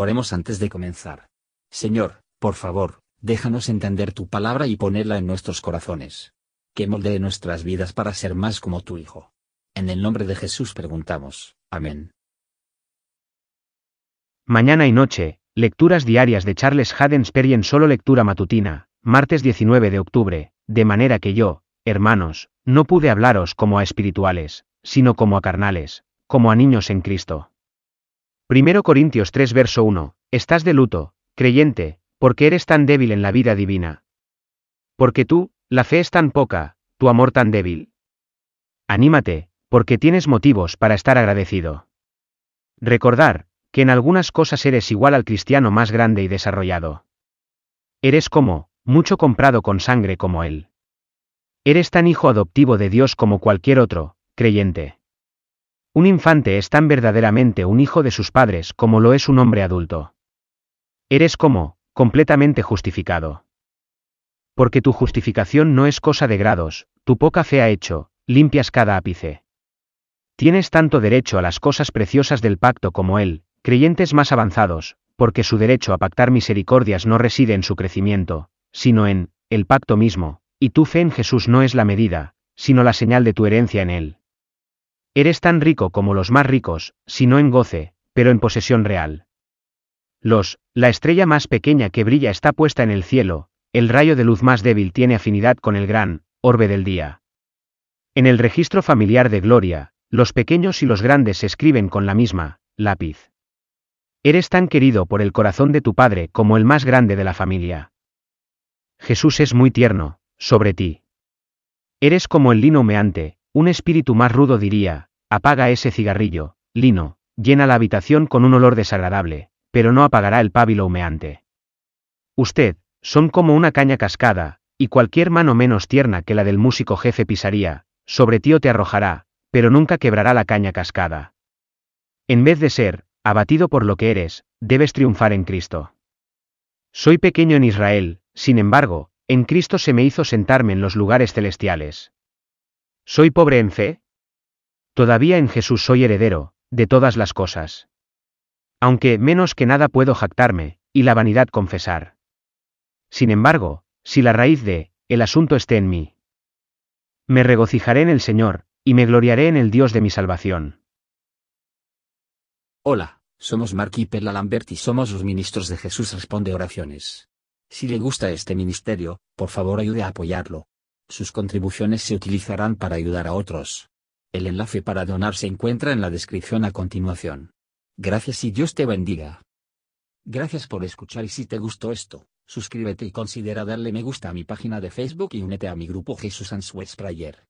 Oremos antes de comenzar. Señor, por favor, déjanos entender tu palabra y ponerla en nuestros corazones. Que moldee nuestras vidas para ser más como tu Hijo. En el nombre de Jesús preguntamos. Amén. Mañana y noche, lecturas diarias de Charles Haddon en solo lectura matutina, martes 19 de octubre, de manera que yo, hermanos, no pude hablaros como a espirituales, sino como a carnales, como a niños en Cristo. 1 Corintios 3 verso 1, estás de luto, creyente, porque eres tan débil en la vida divina. Porque tú, la fe es tan poca, tu amor tan débil. Anímate, porque tienes motivos para estar agradecido. Recordar, que en algunas cosas eres igual al cristiano más grande y desarrollado. Eres como, mucho comprado con sangre como él. Eres tan hijo adoptivo de Dios como cualquier otro, creyente. Un infante es tan verdaderamente un hijo de sus padres como lo es un hombre adulto. Eres como, completamente justificado. Porque tu justificación no es cosa de grados, tu poca fe ha hecho, limpias cada ápice. Tienes tanto derecho a las cosas preciosas del pacto como él, creyentes más avanzados, porque su derecho a pactar misericordias no reside en su crecimiento, sino en, el pacto mismo, y tu fe en Jesús no es la medida, sino la señal de tu herencia en él. Eres tan rico como los más ricos, si no en goce, pero en posesión real. Los, la estrella más pequeña que brilla está puesta en el cielo, el rayo de luz más débil tiene afinidad con el gran, orbe del día. En el registro familiar de Gloria, los pequeños y los grandes se escriben con la misma, lápiz. Eres tan querido por el corazón de tu Padre como el más grande de la familia. Jesús es muy tierno, sobre ti. Eres como el lino humeante, un espíritu más rudo diría, apaga ese cigarrillo, Lino, llena la habitación con un olor desagradable, pero no apagará el pábilo humeante. Usted, son como una caña cascada, y cualquier mano menos tierna que la del músico jefe pisaría, sobre ti o te arrojará, pero nunca quebrará la caña cascada. En vez de ser, abatido por lo que eres, debes triunfar en Cristo. Soy pequeño en Israel, sin embargo, en Cristo se me hizo sentarme en los lugares celestiales. ¿Soy pobre en fe? Todavía en Jesús soy heredero, de todas las cosas. Aunque menos que nada puedo jactarme, y la vanidad confesar. Sin embargo, si la raíz de, el asunto esté en mí. Me regocijaré en el Señor, y me gloriaré en el Dios de mi salvación. Hola, somos Mark y Perla Lambert y somos los ministros de Jesús Responde Oraciones. Si le gusta este ministerio, por favor ayude a apoyarlo sus contribuciones se utilizarán para ayudar a otros. El enlace para donar se encuentra en la descripción a continuación. Gracias y Dios te bendiga. Gracias por escuchar y si te gustó esto, suscríbete y considera darle me gusta a mi página de Facebook y únete a mi grupo Jesús Answers Prayer.